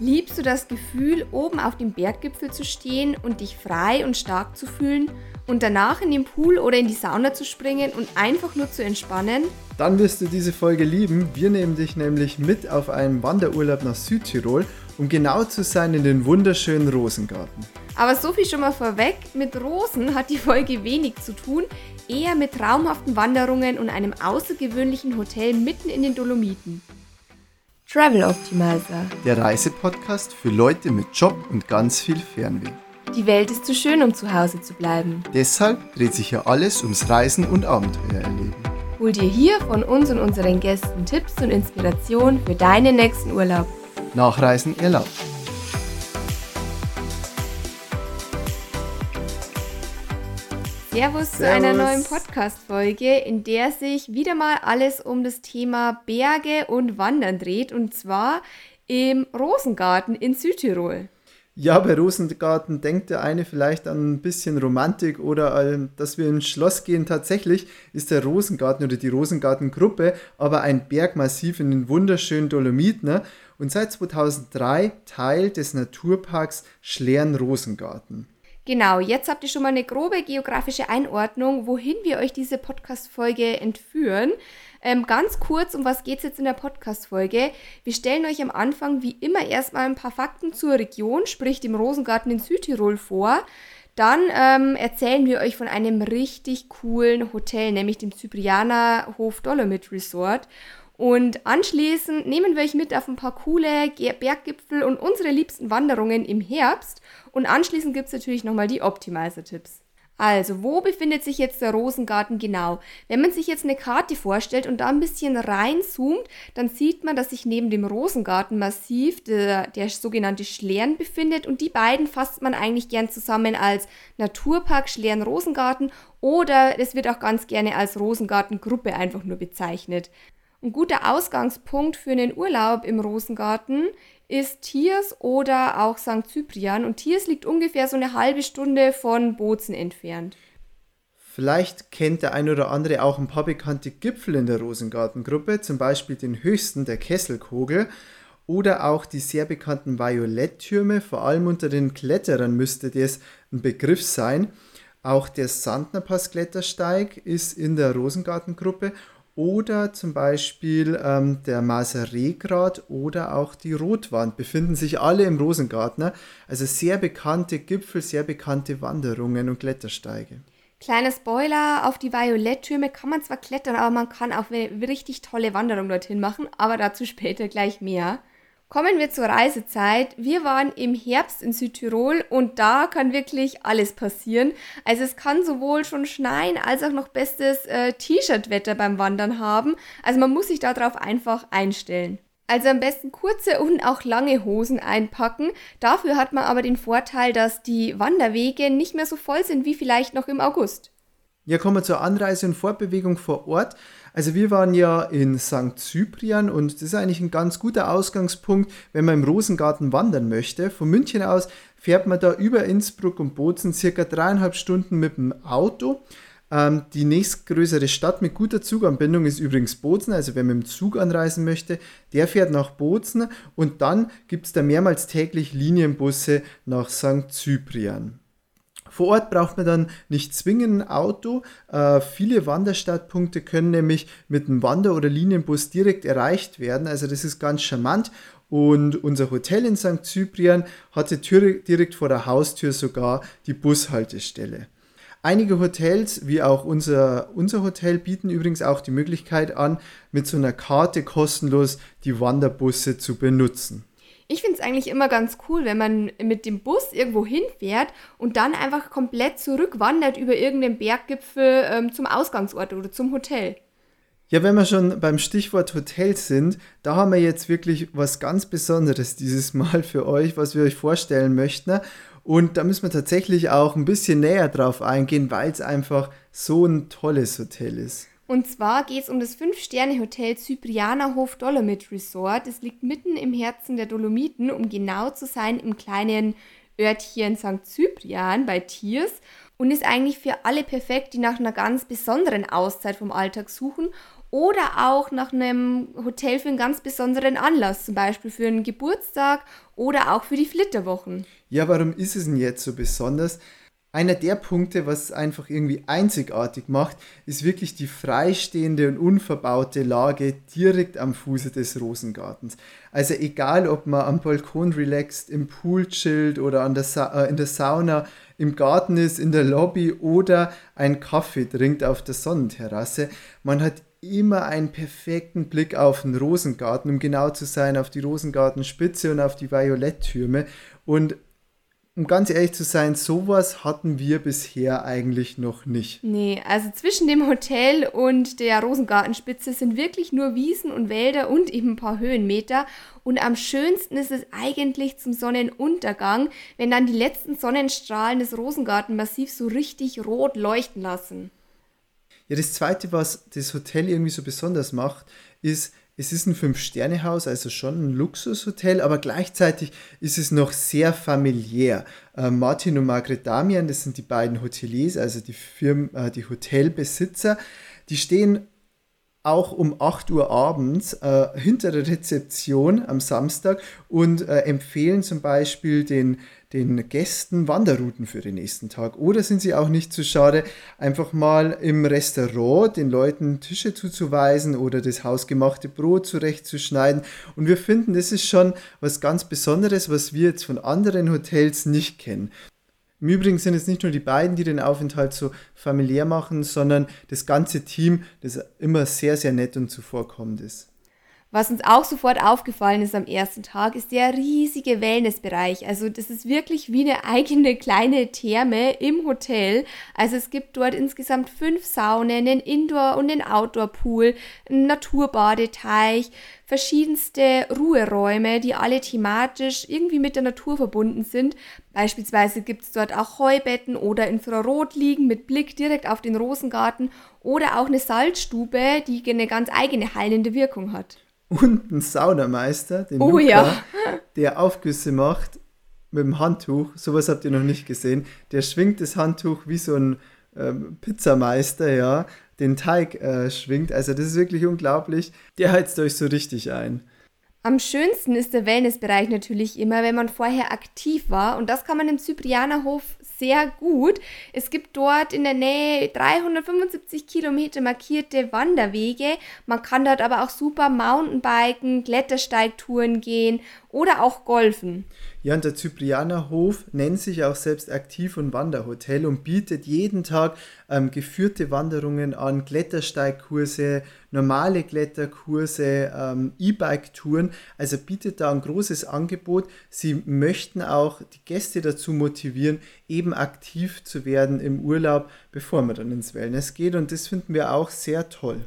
Liebst du das Gefühl, oben auf dem Berggipfel zu stehen und dich frei und stark zu fühlen und danach in den Pool oder in die Sauna zu springen und einfach nur zu entspannen? Dann wirst du diese Folge lieben. Wir nehmen dich nämlich mit auf einen Wanderurlaub nach Südtirol, um genau zu sein in den wunderschönen Rosengarten. Aber so viel schon mal vorweg, mit Rosen hat die Folge wenig zu tun, eher mit traumhaften Wanderungen und einem außergewöhnlichen Hotel mitten in den Dolomiten. Travel Optimizer. Der Reisepodcast für Leute mit Job und ganz viel Fernweh. Die Welt ist zu schön, um zu Hause zu bleiben. Deshalb dreht sich hier alles ums Reisen und Abenteuer erleben. Hol dir hier von uns und unseren Gästen Tipps und Inspiration für deinen nächsten Urlaub. Nachreisen erlaubt. Servus, zu einer neuen Podcast-Folge, in der sich wieder mal alles um das Thema Berge und Wandern dreht und zwar im Rosengarten in Südtirol. Ja, bei Rosengarten denkt der eine vielleicht an ein bisschen Romantik oder dass wir ins Schloss gehen. Tatsächlich ist der Rosengarten oder die Rosengartengruppe aber ein Bergmassiv in den wunderschönen Dolomiten ne? und seit 2003 Teil des Naturparks Schlern-Rosengarten. Genau, jetzt habt ihr schon mal eine grobe geografische Einordnung, wohin wir euch diese Podcast-Folge entführen. Ähm, ganz kurz, um was geht es jetzt in der Podcast-Folge? Wir stellen euch am Anfang wie immer erstmal ein paar Fakten zur Region, sprich dem Rosengarten in Südtirol vor. Dann ähm, erzählen wir euch von einem richtig coolen Hotel, nämlich dem Cyprianer Hof Dolomit Resort. Und anschließend nehmen wir euch mit auf ein paar coole Berggipfel und unsere liebsten Wanderungen im Herbst. Und anschließend gibt es natürlich nochmal die Optimizer-Tipps. Also, wo befindet sich jetzt der Rosengarten genau? Wenn man sich jetzt eine Karte vorstellt und da ein bisschen reinzoomt, dann sieht man, dass sich neben dem Rosengartenmassiv der, der sogenannte Schlern befindet und die beiden fasst man eigentlich gern zusammen als Naturpark Schlern-Rosengarten oder es wird auch ganz gerne als Rosengartengruppe einfach nur bezeichnet. Ein guter Ausgangspunkt für einen Urlaub im Rosengarten ist Tiers oder auch St. Cyprian. Und Tiers liegt ungefähr so eine halbe Stunde von Bozen entfernt. Vielleicht kennt der ein oder andere auch ein paar bekannte Gipfel in der Rosengartengruppe, zum Beispiel den höchsten, der Kesselkogel, oder auch die sehr bekannten Violetttürme. Vor allem unter den Kletterern müsste das ein Begriff sein. Auch der Sandnerpass-Klettersteig ist in der Rosengartengruppe oder zum Beispiel ähm, der Maseregrat oder auch die Rotwand befinden sich alle im Rosengartner. Also sehr bekannte Gipfel, sehr bekannte Wanderungen und Klettersteige. Kleiner Spoiler, auf die Violetttürme kann man zwar klettern, aber man kann auch eine richtig tolle Wanderung dorthin machen, aber dazu später gleich mehr. Kommen wir zur Reisezeit. Wir waren im Herbst in Südtirol und da kann wirklich alles passieren. Also es kann sowohl schon schneien als auch noch bestes äh, T-Shirt-Wetter beim Wandern haben. Also man muss sich darauf einfach einstellen. Also am besten kurze und auch lange Hosen einpacken. Dafür hat man aber den Vorteil, dass die Wanderwege nicht mehr so voll sind wie vielleicht noch im August. Ja, kommen wir zur Anreise und Fortbewegung vor Ort. Also wir waren ja in St. Cyprian und das ist eigentlich ein ganz guter Ausgangspunkt, wenn man im Rosengarten wandern möchte. Von München aus fährt man da über Innsbruck und Bozen circa dreieinhalb Stunden mit dem Auto. Ähm, die nächstgrößere Stadt mit guter Zuganbindung ist übrigens Bozen. Also wer mit dem Zug anreisen möchte, der fährt nach Bozen und dann gibt es da mehrmals täglich Linienbusse nach St. Cyprian. Vor Ort braucht man dann nicht zwingend ein Auto. Äh, viele Wanderstartpunkte können nämlich mit einem Wander- oder Linienbus direkt erreicht werden. Also das ist ganz charmant. Und unser Hotel in St. Cyprian hatte direkt vor der Haustür sogar die Bushaltestelle. Einige Hotels, wie auch unser, unser Hotel, bieten übrigens auch die Möglichkeit an, mit so einer Karte kostenlos die Wanderbusse zu benutzen. Ich finde es eigentlich immer ganz cool, wenn man mit dem Bus irgendwo hinfährt und dann einfach komplett zurückwandert über irgendeinen Berggipfel ähm, zum Ausgangsort oder zum Hotel. Ja, wenn wir schon beim Stichwort Hotel sind, da haben wir jetzt wirklich was ganz Besonderes dieses Mal für euch, was wir euch vorstellen möchten. Und da müssen wir tatsächlich auch ein bisschen näher drauf eingehen, weil es einfach so ein tolles Hotel ist. Und zwar geht es um das 5-Sterne-Hotel Cyprianerhof Dolomit Resort. Es liegt mitten im Herzen der Dolomiten, um genau zu sein, im kleinen Örtchen St. Cyprian bei Tiers und ist eigentlich für alle perfekt, die nach einer ganz besonderen Auszeit vom Alltag suchen oder auch nach einem Hotel für einen ganz besonderen Anlass, zum Beispiel für einen Geburtstag oder auch für die Flitterwochen. Ja, warum ist es denn jetzt so besonders? Einer der Punkte, was einfach irgendwie einzigartig macht, ist wirklich die freistehende und unverbaute Lage direkt am Fuße des Rosengartens. Also egal, ob man am Balkon relaxt, im Pool chillt oder an der äh, in der Sauna, im Garten ist, in der Lobby oder einen Kaffee trinkt auf der Sonnenterrasse, man hat immer einen perfekten Blick auf den Rosengarten, um genau zu sein, auf die Rosengartenspitze und auf die Violetttürme. Und um ganz ehrlich zu sein, sowas hatten wir bisher eigentlich noch nicht. Nee, also zwischen dem Hotel und der Rosengartenspitze sind wirklich nur Wiesen und Wälder und eben ein paar Höhenmeter. Und am schönsten ist es eigentlich zum Sonnenuntergang, wenn dann die letzten Sonnenstrahlen des Rosengartenmassivs so richtig rot leuchten lassen. Ja, das Zweite, was das Hotel irgendwie so besonders macht, ist, es ist ein Fünf-Sterne-Haus, also schon ein Luxushotel, aber gleichzeitig ist es noch sehr familiär. Äh, Martin und Margret Damian, das sind die beiden Hoteliers, also die, Firmen, äh, die Hotelbesitzer, die stehen auch um 8 Uhr abends äh, hinter der Rezeption am Samstag und äh, empfehlen zum Beispiel den den Gästen Wanderrouten für den nächsten Tag? Oder sind sie auch nicht zu schade, einfach mal im Restaurant den Leuten Tische zuzuweisen oder das hausgemachte Brot zurechtzuschneiden? Und wir finden, das ist schon was ganz Besonderes, was wir jetzt von anderen Hotels nicht kennen. Im Übrigen sind es nicht nur die beiden, die den Aufenthalt so familiär machen, sondern das ganze Team, das immer sehr, sehr nett und zuvorkommend ist. Was uns auch sofort aufgefallen ist am ersten Tag, ist der riesige Wellnessbereich. Also das ist wirklich wie eine eigene kleine Therme im Hotel. Also es gibt dort insgesamt fünf Saunen, einen Indoor- und einen Outdoor-Pool, einen Naturbadeteich, verschiedenste Ruheräume, die alle thematisch irgendwie mit der Natur verbunden sind. Beispielsweise gibt es dort auch Heubetten oder Infrarotliegen mit Blick direkt auf den Rosengarten oder auch eine Salzstube, die eine ganz eigene heilende Wirkung hat und ein Saunameister, den oh, Luca, ja. der Aufgüsse macht mit dem Handtuch. Sowas habt ihr noch nicht gesehen. Der schwingt das Handtuch wie so ein ähm, Pizzameister, ja, den Teig äh, schwingt. Also das ist wirklich unglaublich. Der heizt euch so richtig ein. Am schönsten ist der Wellnessbereich natürlich immer, wenn man vorher aktiv war. Und das kann man im Zyprianerhof sehr gut. Es gibt dort in der Nähe 375 Kilometer markierte Wanderwege. Man kann dort aber auch super Mountainbiken, Klettersteigtouren gehen oder auch golfen. Ja, und der Zyprianer Hof nennt sich auch selbst Aktiv- und Wanderhotel und bietet jeden Tag ähm, geführte Wanderungen an, Klettersteigkurse, normale Kletterkurse, ähm, E-Bike-Touren. Also bietet da ein großes Angebot. Sie möchten auch die Gäste dazu motivieren, eben aktiv zu werden im Urlaub, bevor man dann ins Wellness geht. Und das finden wir auch sehr toll.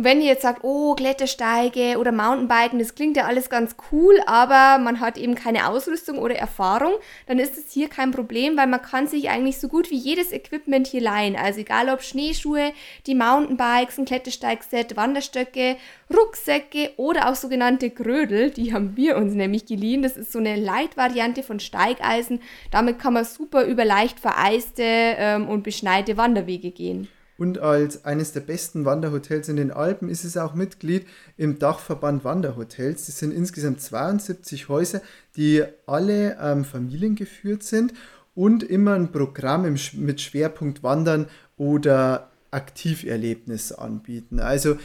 Und wenn ihr jetzt sagt, oh, Klettersteige oder Mountainbiken, das klingt ja alles ganz cool, aber man hat eben keine Ausrüstung oder Erfahrung, dann ist es hier kein Problem, weil man kann sich eigentlich so gut wie jedes Equipment hier leihen. Also egal ob Schneeschuhe, die Mountainbikes, ein Klettersteigset, Wanderstöcke, Rucksäcke oder auch sogenannte Grödel, die haben wir uns nämlich geliehen. Das ist so eine Leitvariante von Steigeisen. Damit kann man super über leicht vereiste ähm, und beschneite Wanderwege gehen. Und als eines der besten Wanderhotels in den Alpen ist es auch Mitglied im Dachverband Wanderhotels. Das sind insgesamt 72 Häuser, die alle ähm, familiengeführt sind und immer ein Programm mit Schwerpunkt Wandern oder Aktiverlebnis anbieten. Also,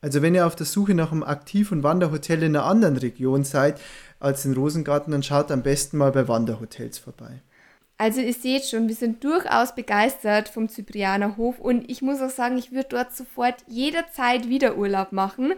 also wenn ihr auf der Suche nach einem Aktiv- und Wanderhotel in einer anderen Region seid als in Rosengarten, dann schaut am besten mal bei Wanderhotels vorbei. Also ihr seht schon, wir sind durchaus begeistert vom Zyprianer Hof und ich muss auch sagen, ich würde dort sofort jederzeit wieder Urlaub machen.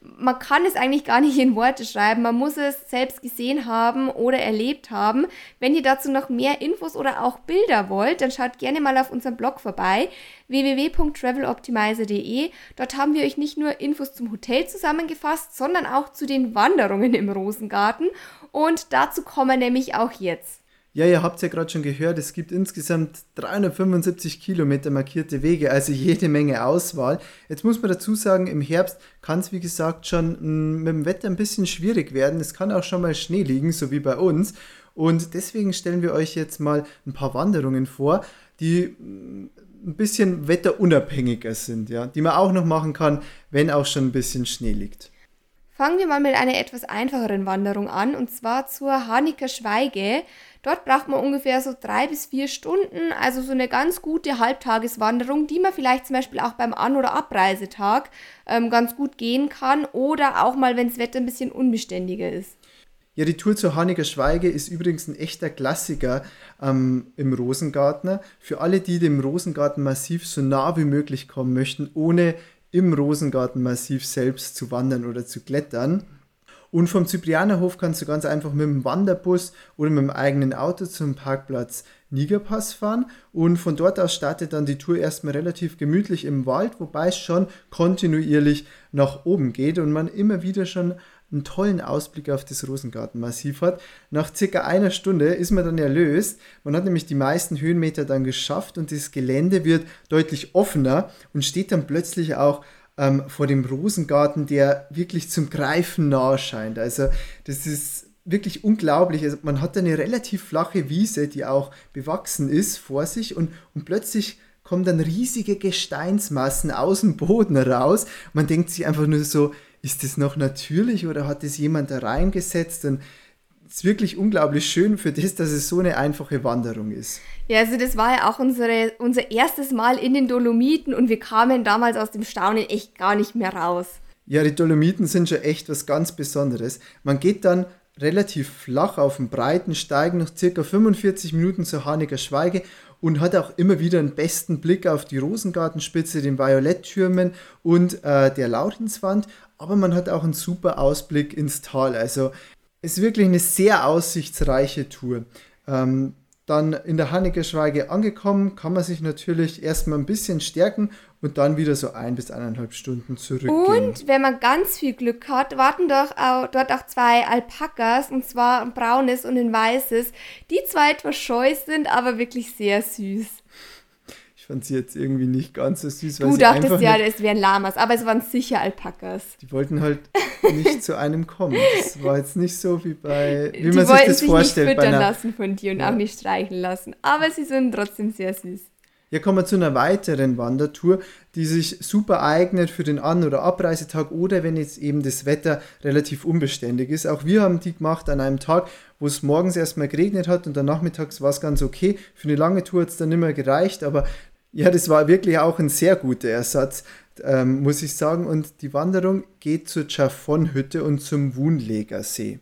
Man kann es eigentlich gar nicht in Worte schreiben, man muss es selbst gesehen haben oder erlebt haben. Wenn ihr dazu noch mehr Infos oder auch Bilder wollt, dann schaut gerne mal auf unserem Blog vorbei www.traveloptimizer.de. Dort haben wir euch nicht nur Infos zum Hotel zusammengefasst, sondern auch zu den Wanderungen im Rosengarten und dazu kommen nämlich auch jetzt. Ja, ihr habt ja gerade schon gehört, es gibt insgesamt 375 Kilometer markierte Wege, also jede Menge Auswahl. Jetzt muss man dazu sagen, im Herbst kann es wie gesagt schon mm, mit dem Wetter ein bisschen schwierig werden. Es kann auch schon mal Schnee liegen, so wie bei uns. Und deswegen stellen wir euch jetzt mal ein paar Wanderungen vor, die mm, ein bisschen wetterunabhängiger sind, ja, die man auch noch machen kann, wenn auch schon ein bisschen Schnee liegt. Fangen wir mal mit einer etwas einfacheren Wanderung an und zwar zur Haniker Schweige. Dort braucht man ungefähr so drei bis vier Stunden, also so eine ganz gute Halbtageswanderung, die man vielleicht zum Beispiel auch beim An- oder Abreisetag ähm, ganz gut gehen kann oder auch mal, wenn das Wetter ein bisschen unbeständiger ist. Ja, die Tour zur Haniger Schweige ist übrigens ein echter Klassiker ähm, im Rosengartner. Für alle, die dem Rosengartenmassiv so nah wie möglich kommen möchten, ohne im Rosengartenmassiv selbst zu wandern oder zu klettern. Und vom Zyprianerhof kannst du ganz einfach mit dem Wanderbus oder mit dem eigenen Auto zum Parkplatz Nigerpass fahren. Und von dort aus startet dann die Tour erstmal relativ gemütlich im Wald, wobei es schon kontinuierlich nach oben geht und man immer wieder schon einen tollen Ausblick auf das Rosengartenmassiv hat. Nach circa einer Stunde ist man dann erlöst. Man hat nämlich die meisten Höhenmeter dann geschafft und das Gelände wird deutlich offener und steht dann plötzlich auch ähm, vor dem Rosengarten, der wirklich zum Greifen nahe scheint. Also das ist wirklich unglaublich. Also man hat eine relativ flache Wiese, die auch bewachsen ist, vor sich und, und plötzlich kommen dann riesige Gesteinsmassen aus dem Boden raus. Man denkt sich einfach nur so, ist das noch natürlich oder hat das jemand da reingesetzt? Und es ist wirklich unglaublich schön für das, dass es so eine einfache Wanderung ist. Ja, also das war ja auch unsere, unser erstes Mal in den Dolomiten und wir kamen damals aus dem Staunen echt gar nicht mehr raus. Ja, die Dolomiten sind schon echt was ganz Besonderes. Man geht dann relativ flach auf dem breiten Steigen noch circa 45 Minuten zur Haniger Schweige und hat auch immer wieder einen besten Blick auf die Rosengartenspitze, den Violetttürmen und äh, der Laurenswand, aber man hat auch einen super Ausblick ins Tal. Also ist wirklich eine sehr aussichtsreiche Tour. Ähm, dann in der Hannigerschweige angekommen, kann man sich natürlich erstmal ein bisschen stärken und dann wieder so ein bis eineinhalb Stunden zurückgehen. Und wenn man ganz viel Glück hat, warten doch auch, dort auch zwei Alpakas, und zwar ein braunes und ein weißes, die zwar etwas scheu sind, aber wirklich sehr süß fand sie jetzt irgendwie nicht ganz so süß. du dachtest ja, es wären Lamas, aber es waren sicher Alpakas. Die wollten halt nicht zu einem kommen. Das war jetzt nicht so wie bei, wie die man sich das sich vorstellt. Die wollten sich nicht füttern lassen von dir und ja. auch nicht streicheln lassen, aber sie sind trotzdem sehr süß. Hier kommen wir zu einer weiteren Wandertour, die sich super eignet für den An- oder Abreisetag oder wenn jetzt eben das Wetter relativ unbeständig ist. Auch wir haben die gemacht an einem Tag, wo es morgens erstmal geregnet hat und dann nachmittags war es ganz okay. Für eine lange Tour hat es dann nicht mehr gereicht, aber ja, das war wirklich auch ein sehr guter Ersatz, ähm, muss ich sagen. Und die Wanderung geht zur Chaffon-Hütte und zum Wunlegersee.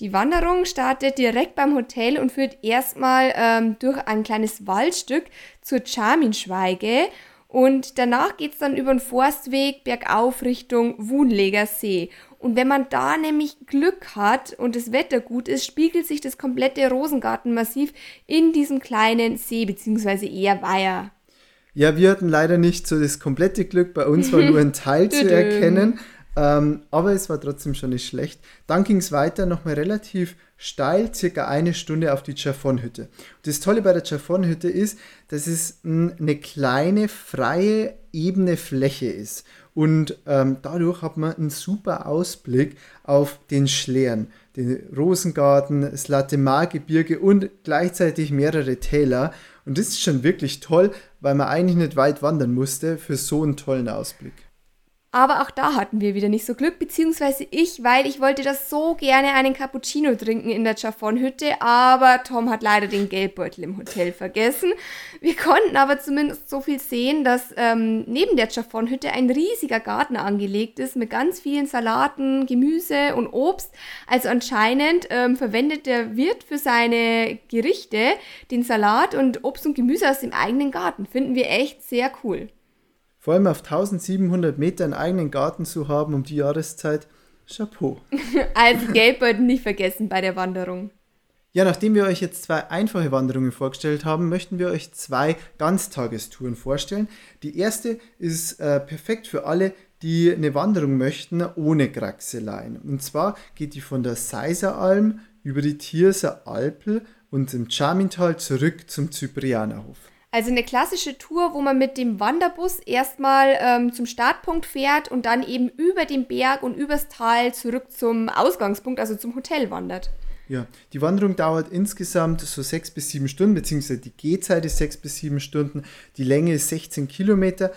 Die Wanderung startet direkt beim Hotel und führt erstmal ähm, durch ein kleines Waldstück zur Charminschweige und danach geht es dann über den Forstweg bergauf Richtung Wunleger See. Und wenn man da nämlich Glück hat und das Wetter gut ist, spiegelt sich das komplette Rosengartenmassiv in diesem kleinen See bzw. eher Weiher. Ja, wir hatten leider nicht so das komplette Glück. Bei uns war nur ein Teil zu erkennen. Ähm, aber es war trotzdem schon nicht schlecht. Dann ging es weiter, nochmal relativ steil, circa eine Stunde auf die Chaffon-Hütte. Das Tolle bei der Chaffon-Hütte ist, dass es eine kleine, freie, ebene Fläche ist. Und ähm, dadurch hat man einen super Ausblick auf den Schlern, den Rosengarten, das Latemar-Gebirge und gleichzeitig mehrere Täler. Und das ist schon wirklich toll, weil man eigentlich nicht weit wandern musste für so einen tollen Ausblick. Aber auch da hatten wir wieder nicht so Glück, beziehungsweise ich, weil ich wollte das so gerne einen Cappuccino trinken in der Chaffon-Hütte, aber Tom hat leider den Geldbeutel im Hotel vergessen. Wir konnten aber zumindest so viel sehen, dass ähm, neben der Chaffon-Hütte ein riesiger Garten angelegt ist mit ganz vielen Salaten, Gemüse und Obst. Also anscheinend ähm, verwendet der Wirt für seine Gerichte den Salat und Obst und Gemüse aus dem eigenen Garten. Finden wir echt sehr cool. Vor allem auf 1700 Meter einen eigenen Garten zu haben um die Jahreszeit, Chapeau. also Geldbeutel nicht vergessen bei der Wanderung. Ja, nachdem wir euch jetzt zwei einfache Wanderungen vorgestellt haben, möchten wir euch zwei Ganztagestouren vorstellen. Die erste ist äh, perfekt für alle, die eine Wanderung möchten ohne Kraxeleien. Und zwar geht die von der Seiseralm über die Thierser Alpel und im Charmintal zurück zum Zyprianerhof. Also eine klassische Tour, wo man mit dem Wanderbus erstmal ähm, zum Startpunkt fährt und dann eben über den Berg und übers Tal zurück zum Ausgangspunkt, also zum Hotel wandert. Ja, die Wanderung dauert insgesamt so sechs bis sieben Stunden, beziehungsweise die Gehzeit ist sechs bis sieben Stunden, die Länge ist 16 Kilometer.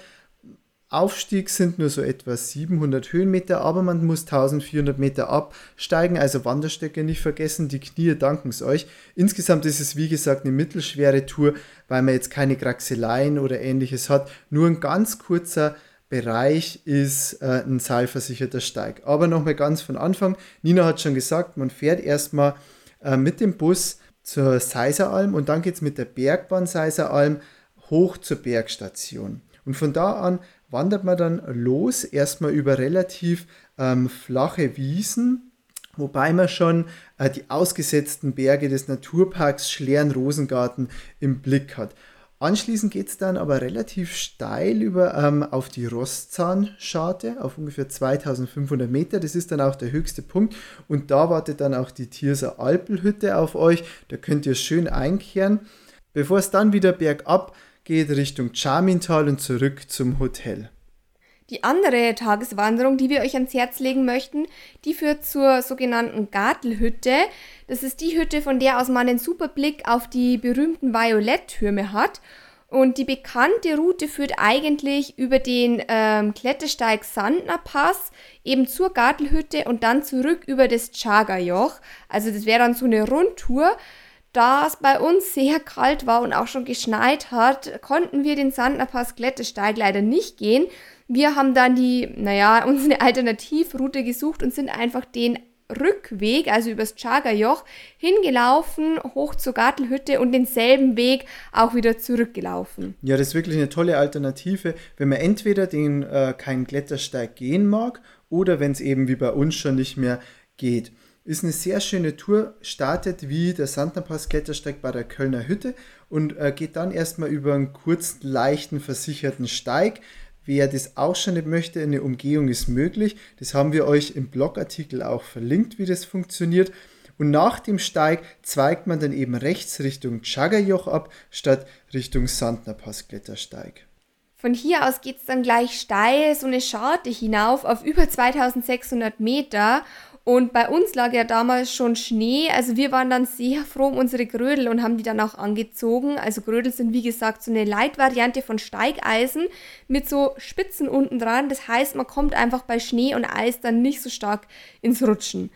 Aufstieg sind nur so etwa 700 Höhenmeter, aber man muss 1400 Meter absteigen, also Wanderstöcke nicht vergessen, die Knie danken es euch. Insgesamt ist es wie gesagt eine mittelschwere Tour, weil man jetzt keine Kraxeleien oder ähnliches hat. Nur ein ganz kurzer Bereich ist äh, ein seilversicherter Steig. Aber nochmal ganz von Anfang, Nina hat schon gesagt, man fährt erstmal äh, mit dem Bus zur Seiseralm und dann geht es mit der Bergbahn Seiseralm hoch zur Bergstation. Und von da an wandert man dann los, erstmal über relativ ähm, flache Wiesen, wobei man schon äh, die ausgesetzten Berge des Naturparks Schlern-Rosengarten im Blick hat. Anschließend geht es dann aber relativ steil über ähm, auf die Rostzahnscharte auf ungefähr 2500 Meter. Das ist dann auch der höchste Punkt und da wartet dann auch die Tierser Alpelhütte auf euch. Da könnt ihr schön einkehren. Bevor es dann wieder bergab geht Richtung Charmintal und zurück zum Hotel. Die andere Tageswanderung, die wir euch ans Herz legen möchten, die führt zur sogenannten Gartelhütte. Das ist die Hütte, von der aus man einen super Blick auf die berühmten Violetttürme hat. Und die bekannte Route führt eigentlich über den ähm, Klettersteig Sandner Pass eben zur Gartelhütte und dann zurück über das Chaga-Joch. Also das wäre dann so eine Rundtour. Da es bei uns sehr kalt war und auch schon geschneit hat, konnten wir den Sandnerpass Klettersteig leider nicht gehen. Wir haben dann die, naja, uns eine Alternativroute gesucht und sind einfach den Rückweg, also übers Chagerjoch, hingelaufen, hoch zur Gartelhütte und denselben Weg auch wieder zurückgelaufen. Ja, das ist wirklich eine tolle Alternative, wenn man entweder den äh, keinen Klettersteig gehen mag oder wenn es eben wie bei uns schon nicht mehr geht. Ist eine sehr schöne Tour, startet wie der Sandnerpass Klettersteig bei der Kölner Hütte und äh, geht dann erstmal über einen kurzen, leichten, versicherten Steig. Wer das auch schon nicht möchte, eine Umgehung ist möglich. Das haben wir euch im Blogartikel auch verlinkt, wie das funktioniert. Und nach dem Steig zweigt man dann eben rechts Richtung Chaggerjoch ab, statt Richtung Sandnerpass Klettersteig. Von hier aus geht es dann gleich steil so eine Scharte hinauf auf über 2600 Meter und bei uns lag ja damals schon Schnee. Also wir waren dann sehr froh um unsere Grödel und haben die dann auch angezogen. Also Grödel sind wie gesagt so eine Leitvariante von Steigeisen mit so Spitzen unten dran. Das heißt, man kommt einfach bei Schnee und Eis dann nicht so stark ins Rutschen.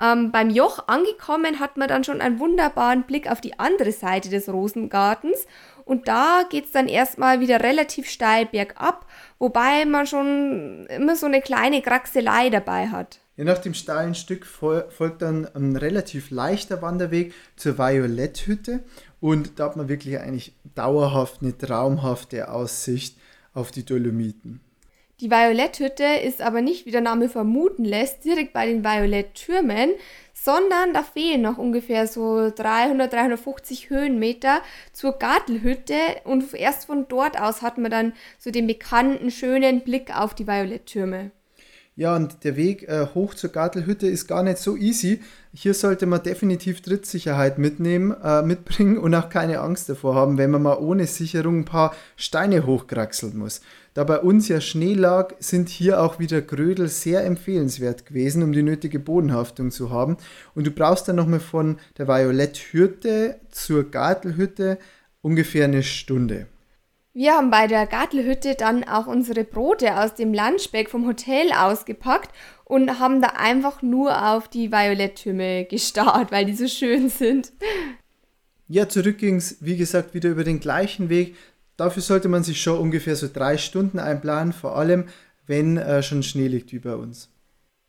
Ähm, beim Joch angekommen hat man dann schon einen wunderbaren Blick auf die andere Seite des Rosengartens. Und da geht es dann erstmal wieder relativ steil bergab, wobei man schon immer so eine kleine Kraxelei dabei hat. Ja, nach dem steilen Stück folgt dann ein relativ leichter Wanderweg zur Violetthütte und da hat man wirklich eigentlich dauerhaft eine traumhafte Aussicht auf die Dolomiten. Die Violetthütte ist aber nicht, wie der Name vermuten lässt, direkt bei den Violetttürmen, sondern da fehlen noch ungefähr so 300, 350 Höhenmeter zur Gartelhütte und erst von dort aus hat man dann so den bekannten schönen Blick auf die Violetttürme. Ja, und der Weg äh, hoch zur Gartelhütte ist gar nicht so easy. Hier sollte man definitiv Trittsicherheit mitnehmen, äh, mitbringen und auch keine Angst davor haben, wenn man mal ohne Sicherung ein paar Steine hochkraxeln muss. Da bei uns ja Schnee lag, sind hier auch wieder Grödel sehr empfehlenswert gewesen, um die nötige Bodenhaftung zu haben. Und du brauchst dann nochmal von der Violetthütte zur Gartelhütte ungefähr eine Stunde. Wir haben bei der Gartelhütte dann auch unsere Brote aus dem Lunchbag vom Hotel ausgepackt und haben da einfach nur auf die Violetttürme gestarrt, weil die so schön sind. Ja, zurück ging es, wie gesagt, wieder über den gleichen Weg. Dafür sollte man sich schon ungefähr so drei Stunden einplanen, vor allem wenn äh, schon Schnee liegt wie bei uns.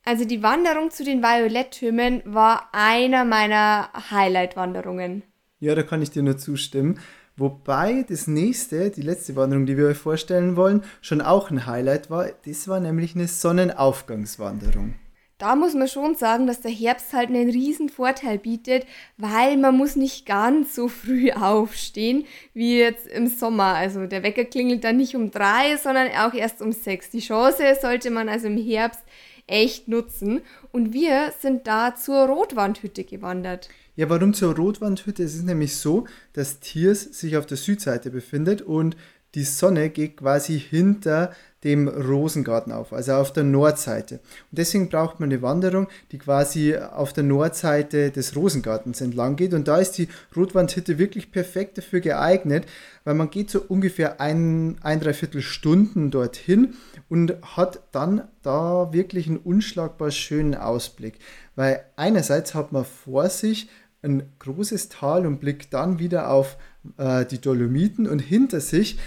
Also die Wanderung zu den Violetttürmen war einer meiner Highlight-Wanderungen. Ja, da kann ich dir nur zustimmen. Wobei das nächste, die letzte Wanderung, die wir euch vorstellen wollen, schon auch ein Highlight war. Das war nämlich eine Sonnenaufgangswanderung. Da muss man schon sagen, dass der Herbst halt einen riesen Vorteil bietet, weil man muss nicht ganz so früh aufstehen wie jetzt im Sommer. Also der Wecker klingelt dann nicht um drei, sondern auch erst um sechs. Die Chance sollte man also im Herbst echt nutzen. Und wir sind da zur Rotwandhütte gewandert. Ja, warum zur Rotwandhütte? Es ist nämlich so, dass Tiers sich auf der Südseite befindet und die Sonne geht quasi hinter dem Rosengarten auf, also auf der Nordseite. Und deswegen braucht man eine Wanderung, die quasi auf der Nordseite des Rosengartens entlang geht. Und da ist die Rotwandhütte wirklich perfekt dafür geeignet, weil man geht so ungefähr ein, ein dreiviertel Stunden dorthin und hat dann da wirklich einen unschlagbar schönen Ausblick. Weil einerseits hat man vor sich ein großes Tal und blickt dann wieder auf äh, die Dolomiten und hinter sich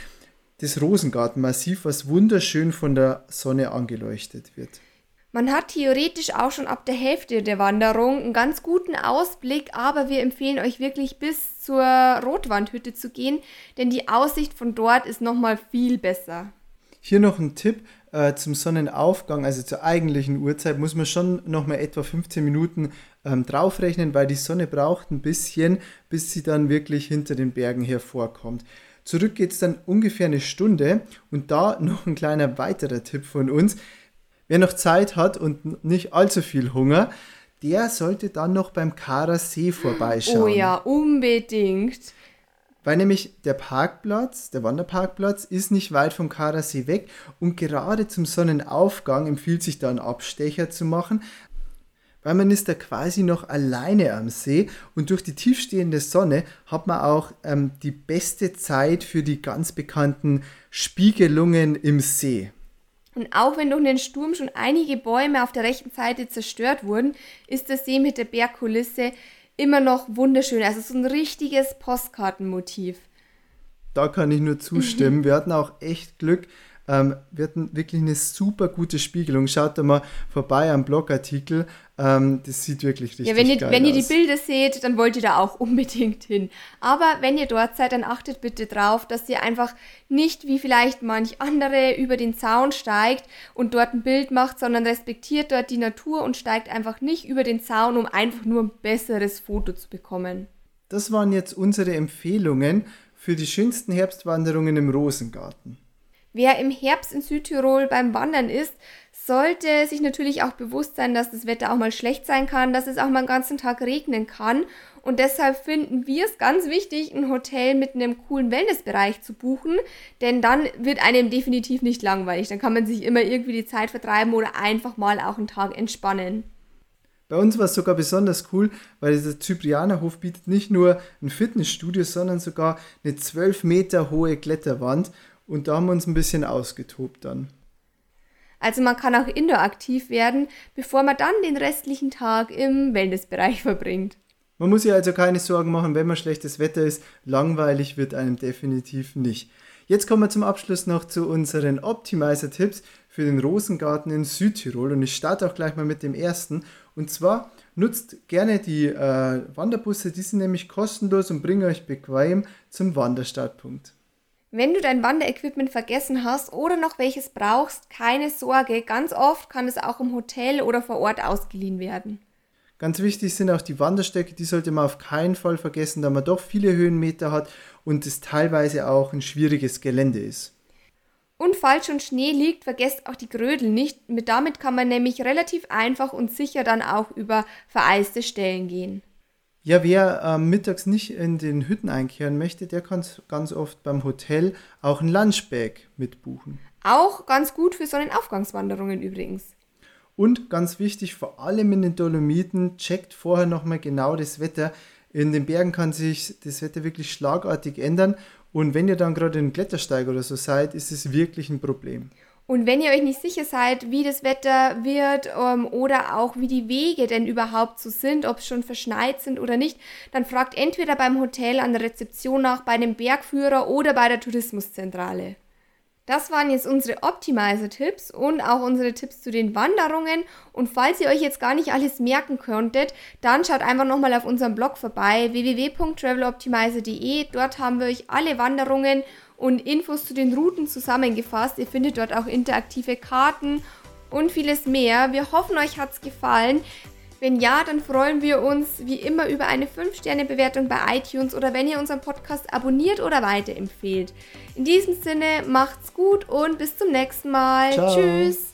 das Rosengartenmassiv, was wunderschön von der Sonne angeleuchtet wird. Man hat theoretisch auch schon ab der Hälfte der Wanderung einen ganz guten Ausblick, aber wir empfehlen euch wirklich bis zur Rotwandhütte zu gehen, denn die Aussicht von dort ist nochmal viel besser. Hier noch ein Tipp äh, zum Sonnenaufgang, also zur eigentlichen Uhrzeit, muss man schon nochmal etwa 15 Minuten ähm, draufrechnen, weil die Sonne braucht ein bisschen, bis sie dann wirklich hinter den Bergen hervorkommt. Zurück geht es dann ungefähr eine Stunde und da noch ein kleiner weiterer Tipp von uns. Wer noch Zeit hat und nicht allzu viel Hunger, der sollte dann noch beim Kara See vorbeischauen. Oh ja, unbedingt. Weil nämlich der Parkplatz, der Wanderparkplatz, ist nicht weit vom Kara See weg und gerade zum Sonnenaufgang empfiehlt sich da einen Abstecher zu machen, weil man ist da quasi noch alleine am See und durch die tiefstehende Sonne hat man auch ähm, die beste Zeit für die ganz bekannten Spiegelungen im See. Und auch wenn durch den Sturm schon einige Bäume auf der rechten Seite zerstört wurden, ist der See mit der Bergkulisse immer noch wunderschön. Also so ein richtiges Postkartenmotiv. Da kann ich nur zustimmen. Wir hatten auch echt Glück, ähm, wir hatten wirklich eine super gute Spiegelung. Schaut da mal vorbei am Blogartikel. Ähm, das sieht wirklich richtig ja, wenn ihr, geil wenn aus. ihr die Bilder seht, dann wollt ihr da auch unbedingt hin. Aber wenn ihr dort seid, dann achtet bitte drauf, dass ihr einfach nicht wie vielleicht manch andere über den Zaun steigt und dort ein Bild macht, sondern respektiert dort die Natur und steigt einfach nicht über den Zaun, um einfach nur ein besseres Foto zu bekommen. Das waren jetzt unsere Empfehlungen für die schönsten Herbstwanderungen im Rosengarten. Wer im Herbst in Südtirol beim Wandern ist, sollte sich natürlich auch bewusst sein, dass das Wetter auch mal schlecht sein kann, dass es auch mal einen ganzen Tag regnen kann. Und deshalb finden wir es ganz wichtig, ein Hotel mit einem coolen Wellnessbereich zu buchen, denn dann wird einem definitiv nicht langweilig. Dann kann man sich immer irgendwie die Zeit vertreiben oder einfach mal auch einen Tag entspannen. Bei uns war es sogar besonders cool, weil dieser Zyprianerhof bietet nicht nur ein Fitnessstudio, sondern sogar eine 12 Meter hohe Kletterwand. Und da haben wir uns ein bisschen ausgetobt dann. Also man kann auch indoor aktiv werden, bevor man dann den restlichen Tag im Wellnessbereich verbringt. Man muss sich also keine Sorgen machen, wenn man schlechtes Wetter ist. Langweilig wird einem definitiv nicht. Jetzt kommen wir zum Abschluss noch zu unseren Optimizer-Tipps für den Rosengarten in Südtirol. Und ich starte auch gleich mal mit dem ersten. Und zwar nutzt gerne die äh, Wanderbusse, die sind nämlich kostenlos und bringen euch bequem zum Wanderstartpunkt. Wenn du dein Wanderequipment vergessen hast oder noch welches brauchst, keine Sorge, ganz oft kann es auch im Hotel oder vor Ort ausgeliehen werden. Ganz wichtig sind auch die Wanderstöcke, die sollte man auf keinen Fall vergessen, da man doch viele Höhenmeter hat und es teilweise auch ein schwieriges Gelände ist. Und falls schon Schnee liegt, vergesst auch die Grödel nicht. Mit damit kann man nämlich relativ einfach und sicher dann auch über vereiste Stellen gehen. Ja, wer äh, mittags nicht in den Hütten einkehren möchte, der kann ganz oft beim Hotel auch ein Lunchbag mitbuchen. Auch ganz gut für Sonnenaufgangswanderungen übrigens. Und ganz wichtig, vor allem in den Dolomiten, checkt vorher nochmal genau das Wetter. In den Bergen kann sich das Wetter wirklich schlagartig ändern. Und wenn ihr dann gerade in Klettersteig oder so seid, ist es wirklich ein Problem. Und wenn ihr euch nicht sicher seid, wie das Wetter wird ähm, oder auch wie die Wege denn überhaupt so sind, ob es schon verschneit sind oder nicht, dann fragt entweder beim Hotel an der Rezeption nach, bei dem Bergführer oder bei der Tourismuszentrale. Das waren jetzt unsere Optimizer-Tipps und auch unsere Tipps zu den Wanderungen. Und falls ihr euch jetzt gar nicht alles merken könntet, dann schaut einfach nochmal auf unserem Blog vorbei, www.traveloptimizer.de. Dort haben wir euch alle Wanderungen und Infos zu den Routen zusammengefasst. Ihr findet dort auch interaktive Karten und vieles mehr. Wir hoffen, euch hat es gefallen. Wenn ja, dann freuen wir uns wie immer über eine 5-Sterne-Bewertung bei iTunes oder wenn ihr unseren Podcast abonniert oder weiterempfehlt. In diesem Sinne, macht's gut und bis zum nächsten Mal. Ciao. Tschüss.